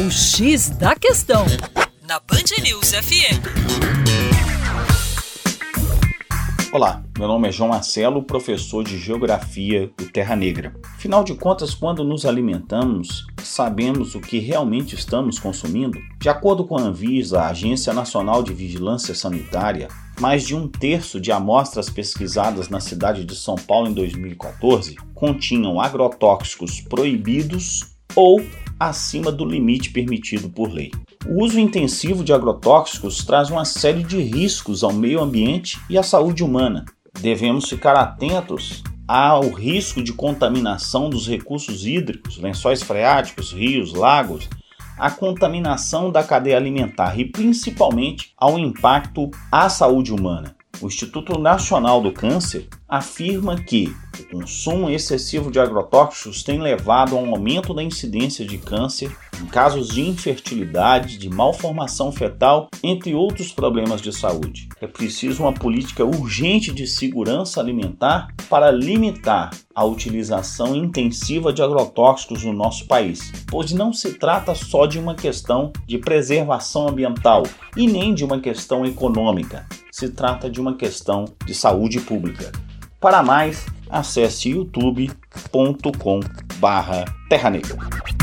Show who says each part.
Speaker 1: O X da Questão, na Band News FM.
Speaker 2: Olá, meu nome é João Marcelo, professor de Geografia do Terra Negra. Afinal de contas, quando nos alimentamos, sabemos o que realmente estamos consumindo? De acordo com a Anvisa, a Agência Nacional de Vigilância Sanitária, mais de um terço de amostras pesquisadas na cidade de São Paulo em 2014 continham agrotóxicos proibidos ou acima do limite permitido por lei. O uso intensivo de agrotóxicos traz uma série de riscos ao meio ambiente e à saúde humana. Devemos ficar atentos ao risco de contaminação dos recursos hídricos, lençóis freáticos, rios, lagos, a contaminação da cadeia alimentar e principalmente ao impacto à saúde humana. O Instituto Nacional do Câncer afirma que consumo excessivo de agrotóxicos tem levado a um aumento da incidência de câncer em casos de infertilidade, de malformação fetal, entre outros problemas de saúde. É preciso uma política urgente de segurança alimentar para limitar a utilização intensiva de agrotóxicos no nosso país, pois não se trata só de uma questão de preservação ambiental e nem de uma questão econômica, se trata de uma questão de saúde pública. Para mais, acesse youtube.com/terra negra.